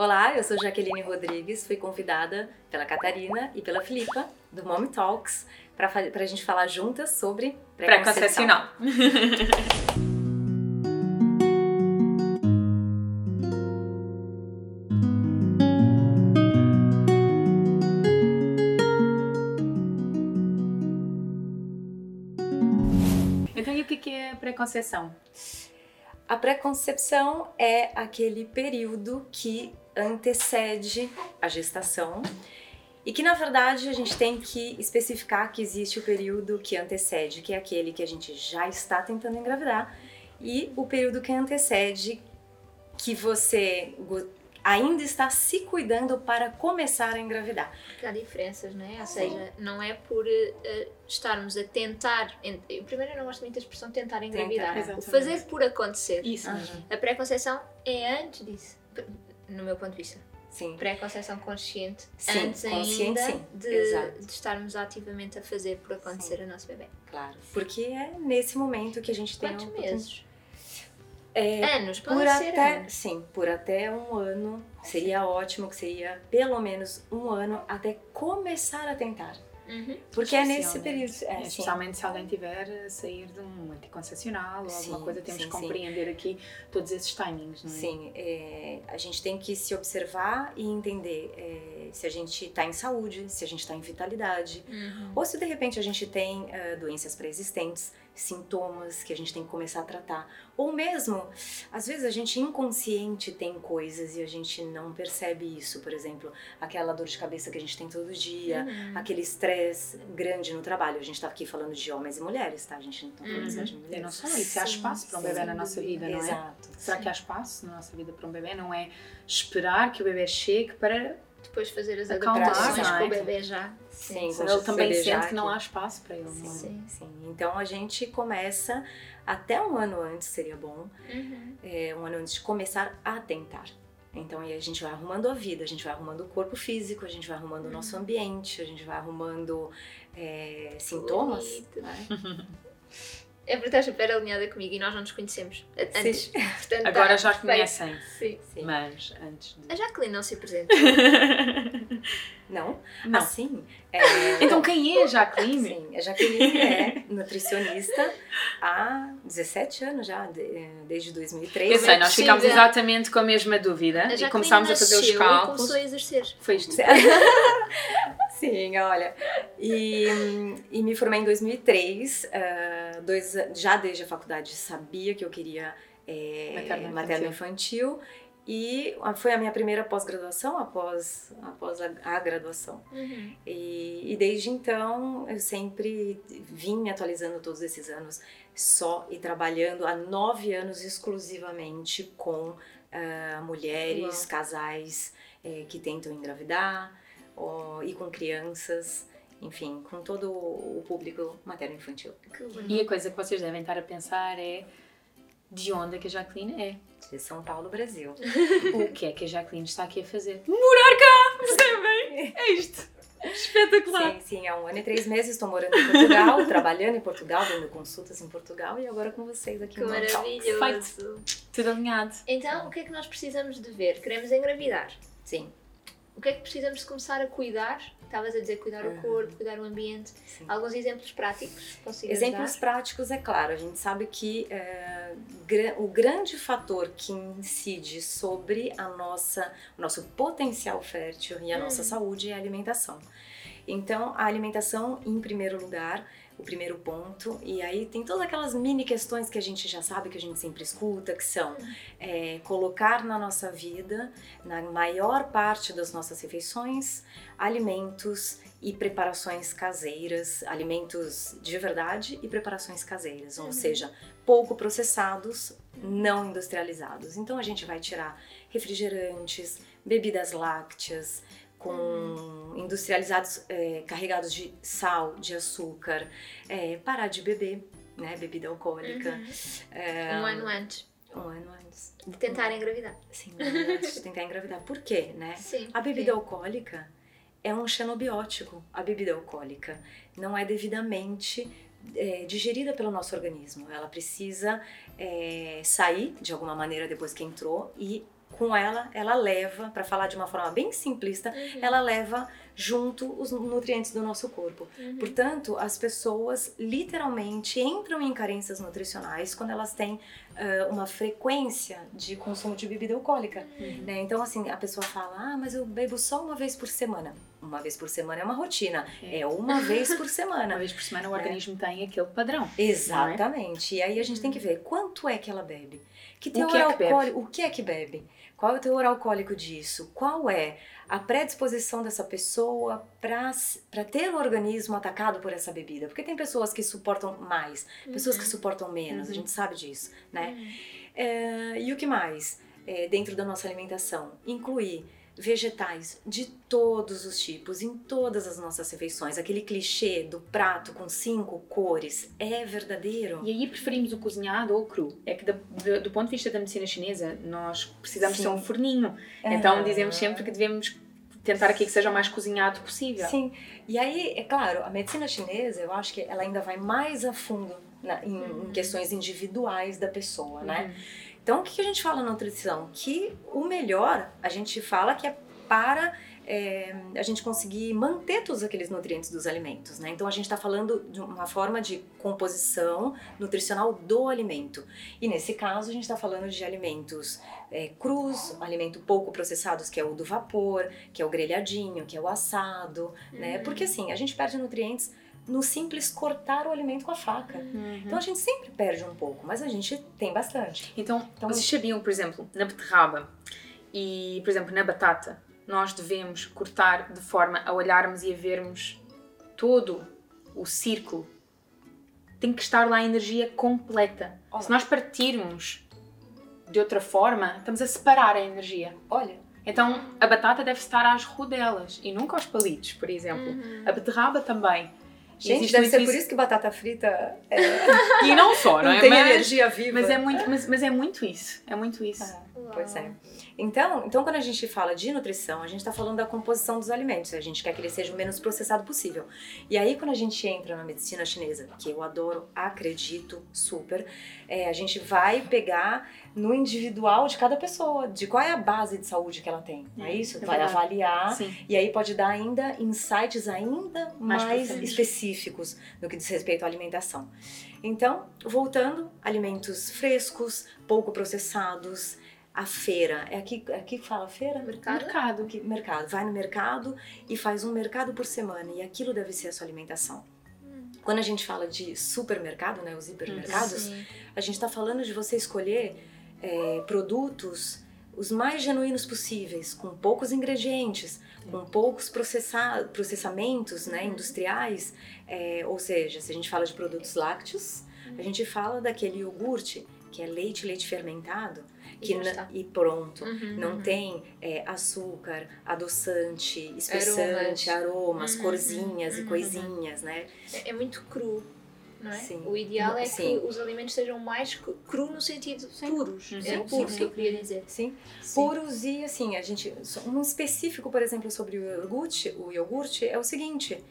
Olá, eu sou Jaqueline Rodrigues, fui convidada pela Catarina e pela Filipa do Mom Talks para a gente falar juntas sobre pré-concepcional. então, e o que é pré-conceição? A pré-concepção é aquele período que antecede a gestação e que na verdade a gente tem que especificar que existe o período que antecede, que é aquele que a gente já está tentando engravidar, e o período que antecede que você ainda está se cuidando para começar a engravidar. Porque há diferenças, não é? Ou seja, não é por uh, estarmos a tentar. Eu, primeiro, eu não gosto muito da expressão tentar engravidar. Tentar, o fazer por acontecer. Isso mesmo. A pré-conceição é antes disso, no meu ponto de vista. Sim. Pré-conceição consciente. Sim, antes consciente, ainda sim. De, de, estarmos ativamente a fazer por acontecer sim. o nosso bebê. Claro. Porque é nesse momento que a gente Quantos tem. Quantos meses? É, anos, por ser até, anos. Sim, por até um ano. Seria ótimo que seria pelo menos um ano até começar a tentar. Uhum. Porque é nesse período. É, é, especialmente se alguém tiver a sair de um anticoncepcional ou alguma coisa, temos que compreender sim. aqui todos esses timings, não é? Sim, é, a gente tem que se observar e entender é, se a gente está em saúde, se a gente está em vitalidade, uhum. ou se de repente a gente tem uh, doenças pré-existentes, sintomas que a gente tem que começar a tratar. Ou mesmo, às vezes a gente inconsciente tem coisas e a gente não percebe isso. Por exemplo, aquela dor de cabeça que a gente tem todo dia, uhum. aquele estresse grande no trabalho. A gente tá aqui falando de homens e mulheres, tá? A gente não tá falando Uhum. só de mulheres. E não só isso, há espaço para um bebê na nossa vida, não é? Exato. Será que há espaço na nossa vida para um bebê? Não é esperar que o bebê chegue para depois fazer as adaptações com o bebê já. Sim, Senão ele também sente que não há espaço para ele. Sim, não é? sim, sim. Então a gente começa até um ano antes seria bom, Uhum. é, um ano antes de começar a tentar. Então aí a gente vai arrumando a vida, a gente vai arrumando o corpo físico, a gente vai arrumando o nosso ambiente, a gente vai arrumando é, sintomas. Bonito. né? É porque estás super alinhada comigo e nós não nos conhecemos antes. Sim. Portanto, Agora tá já conhecem, Sim. Sim. mas antes de. A Jacqueline não se apresenta. Não? Não. Assim? é, Então quem é Jacqueline? Sim, a Jaqueline é nutricionista há 17 anos já, de- desde 2003. Eu sei, nós Possível. ficámos exatamente com a mesma dúvida A e Jacqueline começámos a fazer os e cálculos. começou a exercer. Foi isto. Sim, olha. E, e me formei em 2003, ah, dois, a- já desde a faculdade sabia que eu queria é, Materno-infantil. materno-infantil. E foi a minha primeira pós-graduação após, após a, a graduação. Uhum. E, e desde então eu sempre vim me atualizando todos esses anos só e trabalhando há nove anos exclusivamente com ah, mulheres, Uau. casais eh, que tentam engravidar ó, e com crianças, enfim, com todo o público materno-infantil. E a coisa que vocês devem estar a pensar é de onde é que a Jacqueline é? De São Paulo, Brasil. O que é que a Jacqueline está aqui a fazer? Morar cá! Percebem? É isto. Espetacular. Sim, sim, há um ano e três meses estou morando em Portugal, trabalhando em Portugal, dando consultas em Portugal e agora com vocês aqui Que no maravilhoso. Tudo alinhado. Então, o que é que nós precisamos de ver? Queremos engravidar. Sim, O que é que precisamos de começar a cuidar? Estavas a dizer cuidar o Uhum. corpo, cuidar o ambiente. sim. Alguns exemplos práticos Exemplos dar? práticos, é claro, a gente sabe que é, o grande fator que incide sobre a nossa, o nosso potencial fértil e a Hum. nossa saúde é a alimentação. Então, a alimentação em primeiro lugar, o primeiro ponto, e aí tem todas aquelas mini questões que a gente já sabe, que a gente sempre escuta, que são é, colocar na nossa vida, na maior parte das nossas refeições, alimentos e preparações caseiras, alimentos de verdade e preparações caseiras, ou Uhum. seja, pouco processados, não industrializados. Então a gente vai tirar refrigerantes, bebidas lácteas com Uhum. industrializados é, carregados de sal, de açúcar, é, parar de beber, né, bebida alcoólica. Uhum. é, Um ano antes um ano antes. de tentar engravidar. Sim, um ano antes de tentar engravidar. Por quê, né? Sim. A bebida alcoólica é um xenobiótico. A bebida alcoólica não é devidamente é, digerida pelo nosso organismo. Ela precisa é, sair de alguma maneira depois que entrou e com ela, ela leva, para falar de uma forma bem simplista, uhum. ela leva junto os nutrientes do nosso corpo. Uhum. Portanto, as pessoas literalmente entram em carências nutricionais quando elas têm uh, uma frequência de consumo de bebida alcoólica. Uhum. Né? Então, assim, a pessoa fala: Ah, mas eu bebo só uma vez por semana. Uma vez por semana é uma rotina. É, é uma vez por semana. uma vez por semana o né? organismo tem aquele padrão. É? Exatamente. É? E aí a gente tem que ver quanto é que ela bebe. Que teor o que é que alcoólico? Bebe? O que é que bebe? Qual é o teor alcoólico disso? Qual é a predisposição dessa pessoa para ter o organismo atacado por essa bebida. Porque tem pessoas que suportam mais, uhum. pessoas que uhum. suportam menos, uhum. a gente sabe disso, né? É, e o que mais? É, dentro da nossa alimentação, incluir vegetais de todos os tipos, em todas as nossas refeições. Aquele clichê do prato com cinco cores é verdadeiro. E aí preferimos o cozinhado ou o cru. É que do, do, do ponto de vista da medicina chinesa, nós precisamos Sim. ter um forninho. Então dizemos sempre que devemos tentar aqui que seja o mais cozinhado possível. Sim. E aí, é claro, a medicina chinesa, eu acho que ela ainda vai mais a fundo na, em, uhum. em, questões individuais da pessoa, né? uhum. Então, o que a gente fala na nutrição? Que o melhor, a gente fala que é para é, a gente conseguir manter todos aqueles nutrientes dos alimentos, né? Então a gente está falando de uma forma de composição nutricional do alimento. E nesse caso a gente está falando de alimentos é, crus, alimento pouco processados, que é o do vapor, que é o grelhadinho, que é o assado, né? uhum. né? Porque assim, a gente perde nutrientes no simples cortar o alimento com a faca. Uhum. Então a gente sempre perde um pouco, mas a gente tem bastante. Então, então vocês sabiam, por exemplo, na beterraba e, por exemplo, na batata, nós devemos cortar de forma a olharmos e a vermos todo o círculo. Tem que estar lá a energia completa. Olha. Se nós partirmos de outra forma, estamos a separar a energia. Olha. Então a batata deve estar às rodelas e nunca aos palitos, por exemplo. Uhum. A beterraba também. Gente, Existe deve ser isso. por isso que batata frita é... E não só, não, não é? Tem mas, energia viva. Mas é, muito, mas, mas é muito isso. É muito isso. Ah, pois é. Então, então, quando a gente fala de nutrição, a gente está falando da composição dos alimentos. A gente quer que ele seja o menos processado possível. E aí, quando a gente entra na medicina chinesa, que eu adoro, acredito super, é, a gente vai pegar no individual de cada pessoa, de qual é a base de saúde que ela tem. É, é isso? É vai verdade. avaliar Sim. e aí pode dar ainda insights ainda mais, mais específicos no que diz respeito à alimentação. Então, voltando, alimentos frescos, pouco processados, a feira. É aqui, é aqui que fala feira? Mercado. Mercado. Que, mercado. Vai no mercado e faz um mercado por semana e aquilo deve ser a sua alimentação. Hum. Quando a gente fala de supermercado, né, os hipermercados, a gente está falando de você escolher é, produtos os mais genuínos possíveis, com poucos ingredientes, com poucos processa processamentos né, uhum. industriais. É, ou seja, se a gente fala de produtos lácteos, a gente fala daquele iogurte que é leite, leite fermentado, que e, e pronto. Uhum, não uhum. tem é, açúcar, adoçante, espessante, aromas, aromas uhum, corzinhas e uhum, uhum. coisinhas, né? É, é, muito cru. Não é? Sim. O ideal é Sim. que os alimentos sejam mais cru no sentido Sim. puros. Sim. É puros que eu queria dizer. Sim. Puros e assim, a gente. Um específico, por exemplo, sobre o iogurte, o iogurte é o seguinte.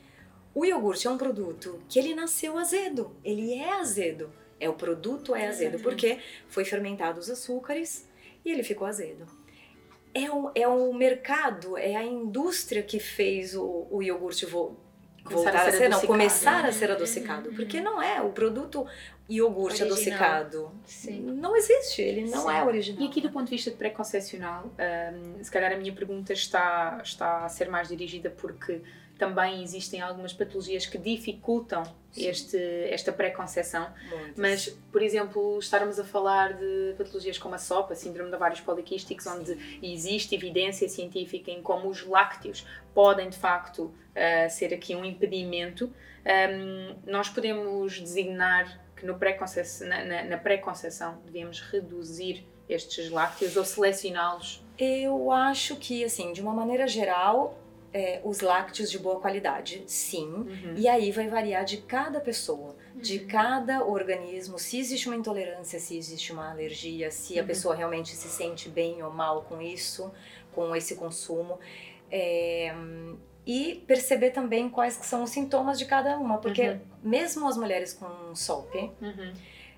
O iogurte é um produto que ele nasceu azedo. Ele é azedo. É o produto é azedo, porque foi fermentado os açúcares e ele ficou azedo. É o, é o mercado, é a indústria que fez o, o iogurte vo, voltar a ser, a ser não, começar a ser adocicado, porque não é o produto iogurte original. adocicado. Sim. Não existe, ele não Sim. é original. E aqui do ponto de vista de pré-concepcional, um, se calhar a minha pergunta está, está a ser mais dirigida porque também existem algumas patologias que dificultam este, esta pré-conceição. Mas, por exemplo, estarmos a falar de patologias como a SOPA, Síndrome de Ovários Poliquísticos, onde existe evidência científica em como os lácteos podem, de facto, uh, ser aqui um impedimento, um, nós podemos designar que no pré na, na, na pré-conceição devemos reduzir estes lácteos ou selecioná-los? Eu acho que, assim, de uma maneira geral, é, os lácteos de boa qualidade, sim. Uhum. E aí vai variar de cada pessoa, uhum. de cada organismo, se existe uma intolerância, se existe uma alergia, se uhum. a pessoa realmente se sente bem ou mal com isso, com esse consumo. É, e perceber também quais são os sintomas de cada uma, porque uhum. mesmo as mulheres com SOP, uhum.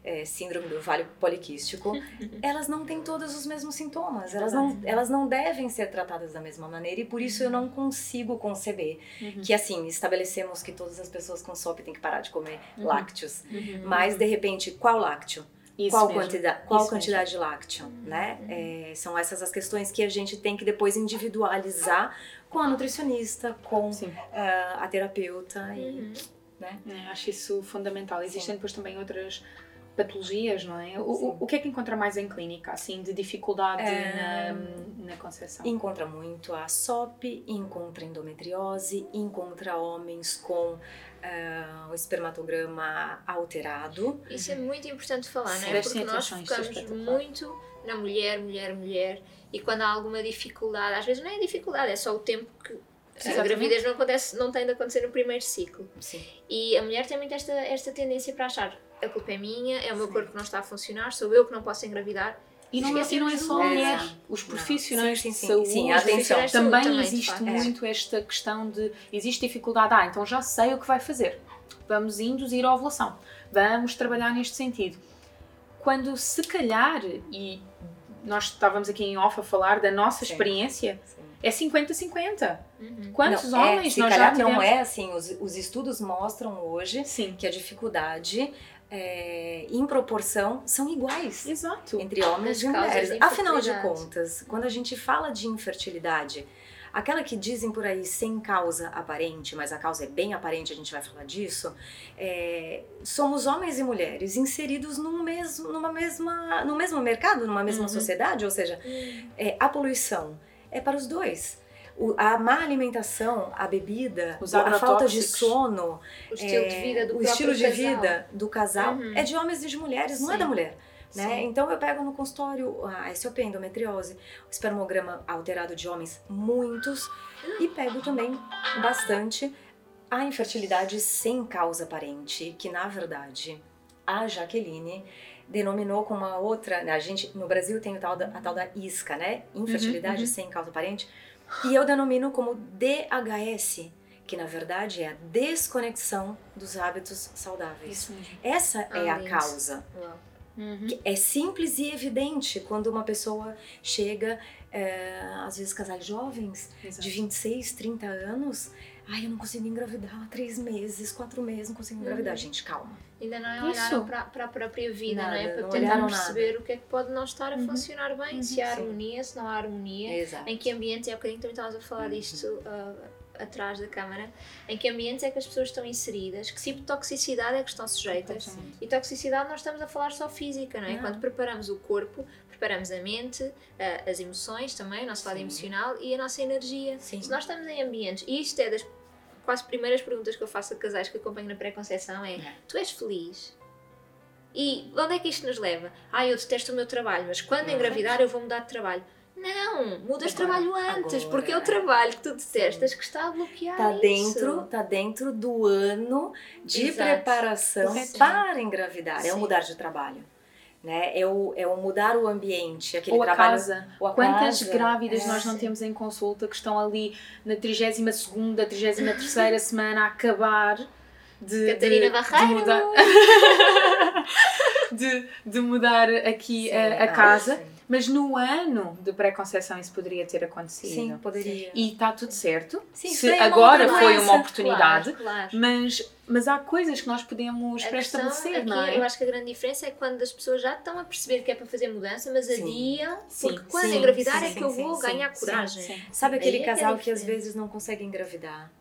É, síndrome do vale poliquístico, elas não têm todos os mesmos sintomas, elas não, elas não devem ser tratadas da mesma maneira e por isso eu não consigo conceber uhum. que assim, estabelecemos que todas as pessoas com SOP têm que parar de comer uhum. lácteos, uhum. mas de repente, qual lácteo? Isso qual mesmo. quantidade, qual Isso quantidade mesmo. de lácteo, né? É, são essas as questões que a gente tem que depois individualizar com a nutricionista, com uh, a terapeuta e, né? É, acho isso fundamental. Existem Sim. depois também outras patologias, não é? O, o, que é que encontra mais em clínica, assim, de dificuldade é... na, na concepção? Encontra muito a SOP, encontra endometriose, encontra homens com uh, o espermatograma alterado. Isso é muito importante falar, não é? Porque nós focamos muito na mulher, mulher, mulher, e quando há alguma dificuldade, às vezes não é dificuldade, é só o tempo que a gravidez não acontece, não tem de acontecer no primeiro ciclo. Sim. E a mulher tem muito esta, esta tendência para achar a culpa é minha, é o meu Sim. corpo que não está a funcionar, sou eu que não posso engravidar. E não, e não é só a mulher, os profissionais sim, sim, de saúde sim, atenção. também, também existe muito é. esta questão de existe dificuldade, ah, então já sei o que vai fazer. Vamos induzir a ovulação. Vamos trabalhar neste sentido. Quando se calhar, e nós estávamos aqui em off a falar da nossa experiência, é 50-50. Uhum. Quantos não, é, homens é, nós já tivemos? Não é assim, os, os estudos mostram hoje Sim. que a dificuldade é, em proporção são iguais Exato. entre homens e mulheres. Afinal de contas, quando a gente fala de infertilidade, aquela que dizem por aí sem causa aparente, mas a causa é bem aparente, a gente vai falar disso, é, somos homens e mulheres inseridos num mesmo, numa mesma, no mesmo mercado, numa mesma uhum. sociedade, ou seja, é, a poluição é para os dois o, a má alimentação, a bebida, a falta de sono, o estilo é, de vida do, o estilo de vida do casal uhum. é de homens e de mulheres, Sim. não é da mulher. Né? Então eu pego no consultório a SOP, endometriose, o espermograma alterado de homens, muitos, e pego também bastante a infertilidade sem causa aparente, que na verdade a Jaqueline denominou com uma outra, né? a gente no Brasil tem a tal da, a tal da isca, né? Infertilidade uhum, uhum. sem causa aparente e eu denomino como DHS, que na verdade é a desconexão dos hábitos saudáveis. Essa é a causa. Uhum. É simples e evidente quando uma pessoa chega, é, às vezes casais jovens, Exato. de 26, 30 anos, ai, eu não consigo engravidar há três meses, quatro meses, não consigo engravidar. Uhum. Gente, calma. Ainda não é olhar para a própria vida, nada, não é? Para não tentar perceber nada. o que é que pode não estar a uhum. funcionar bem, uhum. se há harmonia, se não há harmonia, Exato. em que ambientes, é um bocadinho também estavas a falar uhum. disto uh, atrás da câmara, em que ambientes é que as pessoas estão inseridas, que tipo de toxicidade é que estão sujeitas. Exatamente. E toxicidade nós estamos a falar só física, não é? Não. Quando preparamos o corpo, preparamos a mente, uh, as emoções também, o nosso lado emocional e a nossa energia. Sim. Se nós estamos em ambientes, e isto é das quase primeiras perguntas que eu faço a casais que acompanho na pré-conceição é: Tu és feliz? E onde é que isto nos leva? Ah, eu detesto o meu trabalho, mas quando não engravidar eu vou mudar de trabalho. Não, mudas de trabalho antes, agora, porque é o trabalho que tu detestas sim. que está a bloquear está dentro, Está dentro do ano de Exato. preparação para engravidar, sim. é o mudar de trabalho né? É o, é o mudar o ambiente, aquele ou a trabalho. Casa. Ou a Quantas casa. grávidas é, nós não temos em consulta que estão ali na 32 segunda, 33 terceira semana a acabar de, Catarina de, Barreiro. de mudar de, de mudar aqui sim, a, a casa. Sim mas no ano de pré-conceição isso poderia ter acontecido. Sim, poderia. E está tudo certo. Sim, Se agora foi uma oportunidade, claro, claro. Mas, mas há coisas que nós podemos pré-estabelecer, é não é? Eu acho que a grande diferença é quando as pessoas já estão a perceber que é para fazer mudança, mas sim. adiam, sim. porque quando sim, engravidar é que eu vou ganhar coragem. Sabe aquele casal que, é que às vezes não consegue engravidar?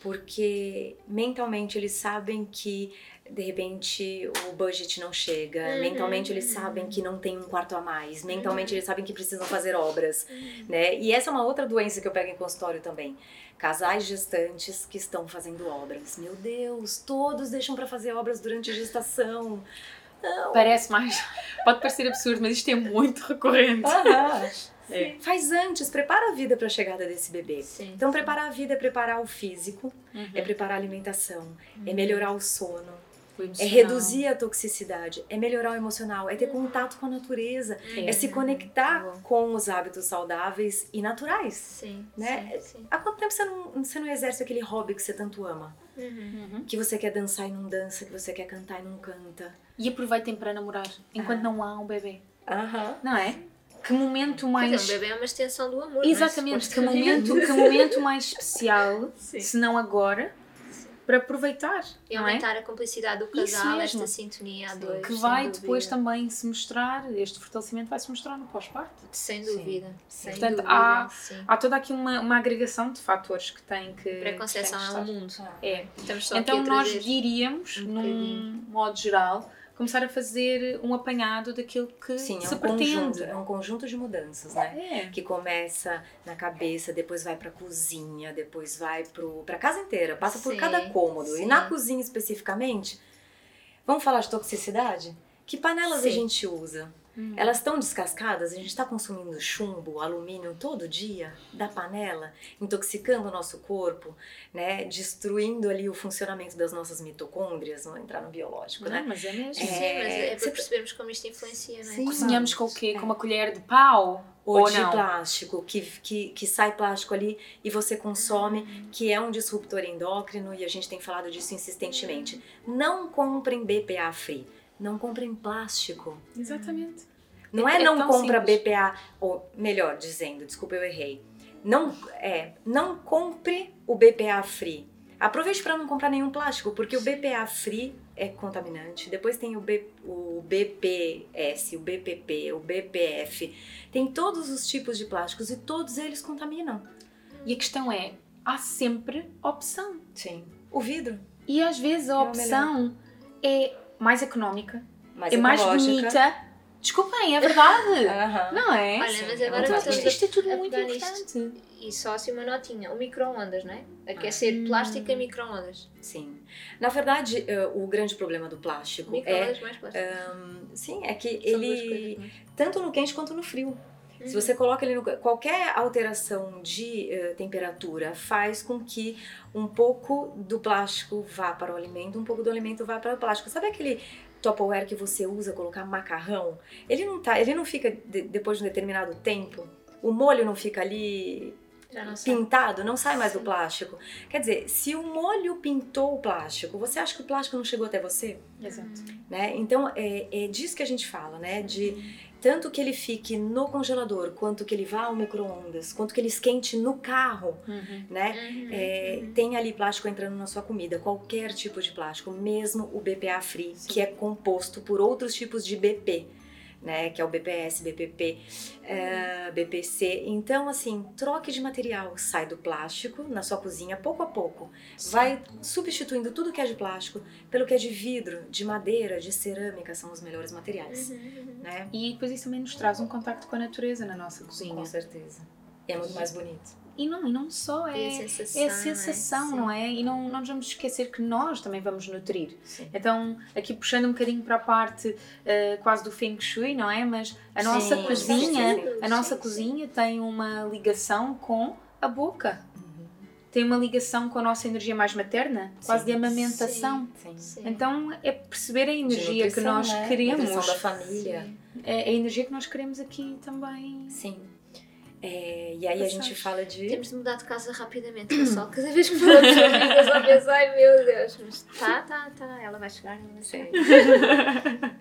Porque mentalmente eles sabem que de repente o budget não chega, uhum. mentalmente eles sabem que não tem um quarto a mais, mentalmente uhum. eles sabem que precisam fazer obras, uhum. né? E essa é uma outra doença que eu pego em consultório também. Casais gestantes que estão fazendo obras. Meu Deus, todos deixam para fazer obras durante a gestação. Não. Parece mais. Pode parecer absurdo, mas isto é muito recorrente. É. Faz antes, prepara a vida para a chegada desse bebê. Sim, então, preparar a vida é preparar o físico, uhum. é preparar a alimentação, é uhum. é melhorar o sono, É reduzir a toxicidade, é melhorar o emocional, é ter contato com a natureza, é se conectar Tá com os hábitos saudáveis e naturais. Sim, Né? sim, sim. Há quanto tempo você não, você não exerce aquele hobby que você tanto ama? Uhum. Uhum. Que você quer dançar e não dança, que você quer cantar e não canta. E aproveitem para namorar enquanto Ah. não há um bebê. Aham. Não é? Que momento mais. dizer, um bebê é uma extensão do amor. é? Exatamente, que momento, que momento mais especial, Sim. se não agora, para aproveitar. E não é? aumentar a cumplicidade do casal, esta sintonia a dois. Que vai depois também se mostrar, este fortalecimento vai se mostrar no pós-parto. Sem Sim. dúvida. Sem Portanto, dúvida. há- sim. Há toda aqui uma, uma agregação de fatores que têm que. Pré-conceição que é têm um mundo. É. Então a nós diríamos, um num modo geral, começar a fazer um apanhado daquilo que Sim, é se um, pretende. conjunto, é um conjunto de mudanças, né? É. Que começa na cabeça, depois vai pra cozinha, depois vai pro, pra casa inteira, passa por Sim, cada cômodo. sim. E na cozinha especificamente, vamos falar de toxicidade? Que panelas a Sim. gente usa? Hum. Elas estão descascadas? A gente está consumindo chumbo, alumínio todo dia da panela, intoxicando o nosso corpo, né? Destruindo ali o funcionamento das nossas mitocôndrias, vamos entrar no biológico, Não, né? mas é mesmo. Sim, mas é para Você- percebermos como isto influencia, não é? Sim. Cozinhamos com o quê? É. Com uma colher de pau? ou, Ou de não? plástico, que, que, que sai plástico ali e você consome, que é um disruptor endócrino e a gente tem falado disso insistentemente. Não comprem BPA free, não comprem plástico. Exatamente. Não É- é, não compra simples. BPA, ou melhor dizendo, desculpa eu errei. Não é, não compre o BPA free. Aproveite para não comprar nenhum plástico, porque o BPA free é contaminante. Depois tem o, B, o BPS, o BPP, o BPF. Tem todos os tipos de plásticos e todos eles contaminam. E a questão é, há sempre opção. Sim. O vidro, E às vezes a É opção é mais económica, mais é mais bonita. Desculpem, é verdade. Não é? Olha, Sim, mas é agora já Isto, estamos isto é tudo a muito nisto. importante. E só assim uma notinha. O micro-ondas, não é? Aquecer Hum. plástico em micro-ondas. Sim. Na verdade, eh, o grande problema do plástico é, Micro-ondas mais plástico. sim, é que São ele coisas, é? tanto no quente quanto no frio. Se Uhum. você coloca ele no qualquer alteração de eh, temperatura faz com que um pouco do plástico vá para o alimento, um pouco do alimento vá para o plástico. Sabe aquele Tupperware que você usa colocar macarrão? Ele não tá, ele não fica de- depois de um determinado tempo. O molho não fica ali não pintado, não sai mais do plástico. Quer dizer, se o molho pintou o plástico, você acha que o plástico não chegou até você? Exato. né? Então é, é disso que a gente fala, né? De tanto que ele fique no congelador, quanto que ele vá ao micro-ondas, quanto que ele esquente no carro, Uhum. né? Uhum, É, uhum. Tem ali plástico entrando na sua comida, qualquer tipo de plástico, mesmo o BPA free, que é composto por outros tipos de BP, né? Que é o BPS, BPP, é, BPC. Então, assim, troque de material, sai do plástico na sua cozinha pouco a pouco, vai substituindo tudo que é de plástico pelo que é de vidro, de madeira, de cerâmica, são os melhores materiais, Uhum, uhum. né? E depois isso também nos traz um contacto com a natureza na nossa cozinha. Com certeza. E é muito mais bonito. E não, e não só, a é, sensação, é a é? sensação, Sim. não é? E não, não nos vamos esquecer que nós também vamos nutrir. Sim. Então, aqui puxando um bocadinho para a parte eh, quase do Feng Shui, não é? Mas a nossa Sim, cozinha, sim, a nossa Sim, cozinha tem uma ligação com a boca. Uhum. Tem uma ligação com a nossa energia mais materna, quase de amamentação. Sim. Sim. Então, é perceber a energia que nós né? queremos. Nutrição da família. Sim. É a energia que nós queremos aqui também. Sim. É, e aí a gente fala de. Temos de mudar de casa rapidamente, pessoal. Cada vez que falamos sobre isto, eu só penso, ai meu Deus, mas tá, tá, tá, ela vai chegar, vai chegar.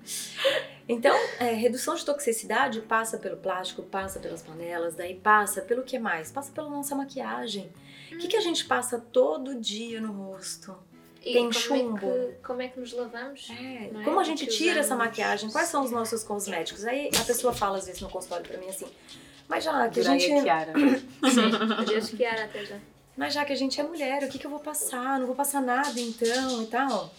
Então, é, redução de toxicidade passa pelo plástico, passa pelas panelas, daí passa pelo que mais? Passa pela nossa maquiagem. O que, que a gente passa todo dia no rosto? E Tem como chumbo. É que, como é que nos lavamos? É, Não é? como a gente tira essa maquiagem? Quais são os nossos cosméticos? Aí a pessoa fala às vezes no consultório pra mim assim, mas já que a Adorei gente, a Kiara. Sim, Kiara até já. mas já que a gente é mulher, o que, que eu vou passar? Não vou passar nada então e tal.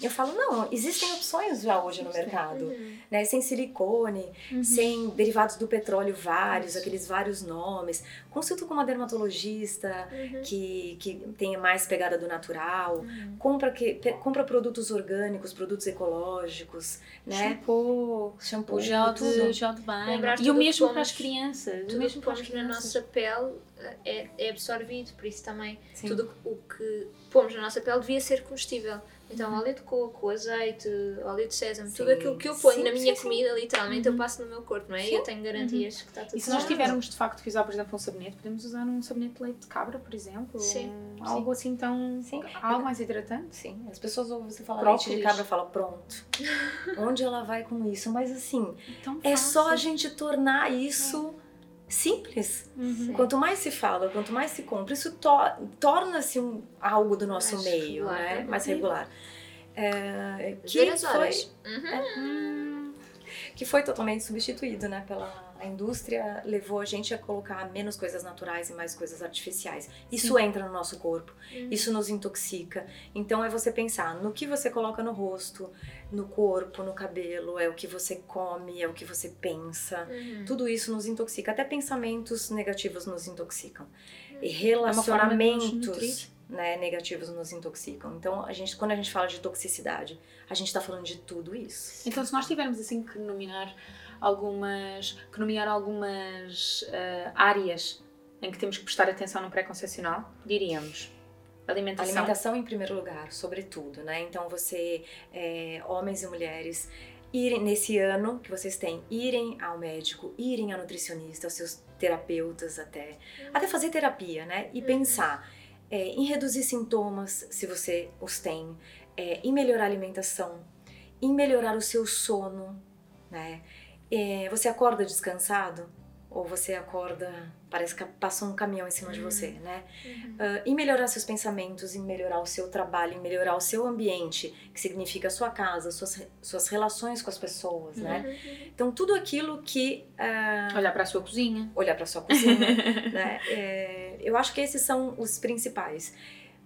Eu falo, não, existem opções já hoje no mercado, Uhum. né? Sem silicone, sem derivados do petróleo vários, aqueles vários nomes. Consulta com uma dermatologista Uhum. que, que tenha mais pegada do natural. Uhum. Compra, que, pe- compra produtos orgânicos, produtos ecológicos, né? Shampoo, Shampoo, o gel de, gel de banho. E o mesmo para as crianças. o Tudo o mesmo que para as pomos na nossa pele é, é absorvido, por isso também Sim. tudo o que pomos na nossa pele devia ser comestível. Então, óleo de coco, azeite, óleo de sésamo, tudo aquilo que eu ponho Sim, na minha sim, comida, literalmente, eu passo no meu corpo, não é? E eu tenho garantias que está tudo E se nós tivermos de facto que usar, por exemplo, um sabonete, podemos usar um sabonete de leite de cabra, por exemplo? Sim, Algo assim tão. Sim. Algo mais hidratante? Sim, as pessoas ouvem você falar leite de cabra e falam, pronto. Onde ela vai com isso? Mas assim, é só a gente tornar isso simples. Sim. Quanto mais se fala, quanto mais se compra, isso to- torna-se um, algo do nosso Mais meio, né? Mais regular. É, que foi. Uhum. que foi totalmente substituído, né? Pela a indústria levou a gente a colocar menos coisas naturais e mais coisas artificiais. Isso entra no nosso corpo, Uhum. isso nos intoxica. Então é você pensar no que você coloca no rosto, no corpo, no cabelo, é o que você come, é o que você pensa. Uhum. Tudo isso nos intoxica, até pensamentos negativos nos intoxicam. E de nos nutrir. relacionamentos né, negativos nos intoxicam. Então, a gente, quando a gente fala de toxicidade, a gente está falando de tudo isso. Então, se nós tivermos assim que nominar algumas, que nomear algumas ah, áreas em que temos que prestar atenção no pré-concepcional, diríamos alimentação, Alimentação em primeiro lugar, sobretudo, né? Então, você, é, homens e mulheres, irem nesse ano que vocês têm, irem ao médico, irem ao nutricionista, aos seus terapeutas até, até fazer terapia, né? E pensar é, em reduzir sintomas, se você os tem, é, em melhorar a alimentação, em melhorar o seu sono, né? É, você acorda descansado? Ou você acorda, parece que passou um caminhão em cima de você, né? Uhum. Ah, em melhorar seus pensamentos, em melhorar o seu trabalho, em melhorar o seu ambiente, que significa a sua casa, suas, suas relações com as pessoas, né? Uhum. Então, tudo aquilo que. ah, olhar para a sua cozinha. olhar para sua cozinha, né? É, eu acho que esses são os principais.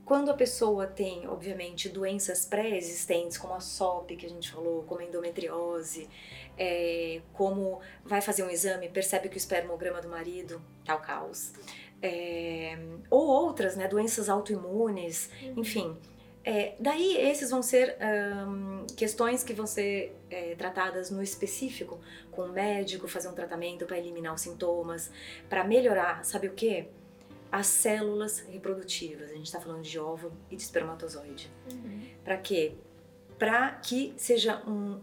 Quando a pessoa tem, obviamente, doenças pré-existentes, como a SOP, que a gente falou, como a endometriose, é, como vai fazer um exame, percebe que o espermograma do marido tá o caos, é, ou outras, né, doenças autoimunes, enfim. É, daí esses vão ser questões que vão ser é, tratadas no específico com o médico, fazer um tratamento para eliminar os sintomas, para melhorar, sabe o que? As células reprodutivas. A gente está falando de óvulo e de espermatozoide. Uhum. Para quê? Para que seja um- um-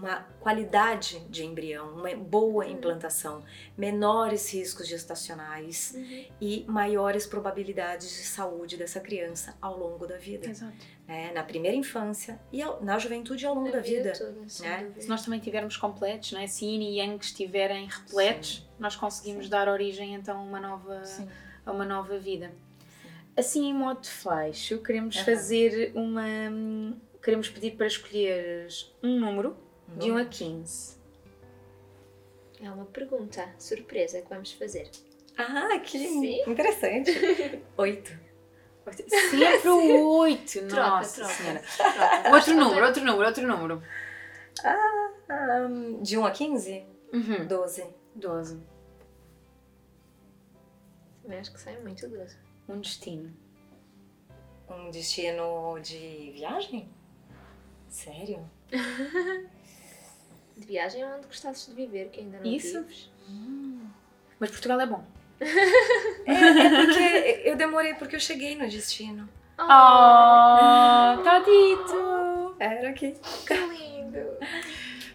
uma qualidade de embrião, uma boa implantação, menores riscos gestacionais Uhum. e maiores probabilidades de saúde dessa criança ao longo da vida, Exato. né? na primeira infância e ao- na juventude e ao longo A da vida. sem né? dúvida. Se nós também tivermos completos, né? se yin e yang estiverem repletos, nós conseguimos dar origem então a uma nova, a uma nova vida. Assim, em modo de fecho, queremos Aham. fazer uma. Queremos pedir para escolheres um número de 1 a número. 15. É uma pergunta surpresa que vamos fazer. Ah, que Sim. interessante. Oito. Sempre o 8, Troca, nossa troca. senhora. Troca. Outro número, outro número, outro número. Ahn, de 1 a 15? Uhum. 12. 12. Também acho que sai muito doce. Um destino. Um destino de viagem? Sério? De viagem onde gostasses de viver, que ainda não Isso. vives. Mas Portugal é bom. É, é porque eu demorei porque eu cheguei no destino. Oh, tá dito! Era aqui. que lindo!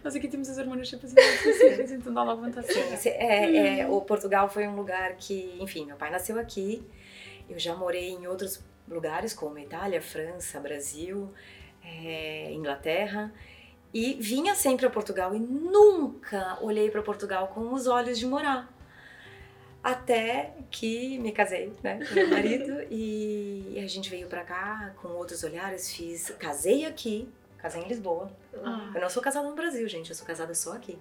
Nós aqui temos as hormonas sempre assim, então dá logo vontade. Sim, é, é, o Portugal foi um lugar que, enfim, meu pai nasceu aqui. Eu já morei em outros lugares como Itália, França, Brasil, é, Inglaterra. E vinha sempre a Portugal e nunca olhei para Portugal com os olhos de morar. Até que me casei, né, com meu marido e a gente veio para cá com outros olhares, fiz, casei aqui, casei em Lisboa. Ah. Eu não sou casada no Brasil, gente, eu sou casada só aqui.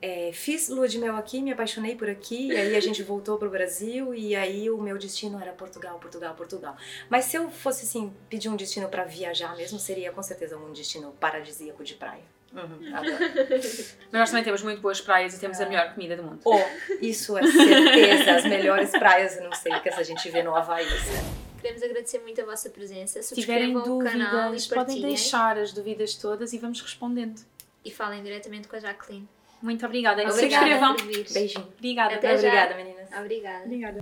É, fiz lua de mel aqui, me apaixonei por aqui, e aí a gente voltou pro Brasil, e aí o meu destino era Portugal, Portugal, Portugal. Mas se eu fosse, assim, pedir um destino pra viajar mesmo, seria com certeza um destino paradisíaco de praia. Uhum. Mas nós também temos muito boas praias e temos a melhor comida do mundo. Oh, isso é certeza, as melhores praias, não sei, que essa gente vê no Havaí. Queremos agradecer muito a vossa presença. Se tiverem Subscrevam o canal e dúvidas, podem deixar as dúvidas todas e vamos respondendo. E falem diretamente com a Jacqueline. Muito obrigada. Obrigada Subscrevam. Beijinho. Obrigada. Até já. Obrigada, meninas. Obrigada. Obrigada.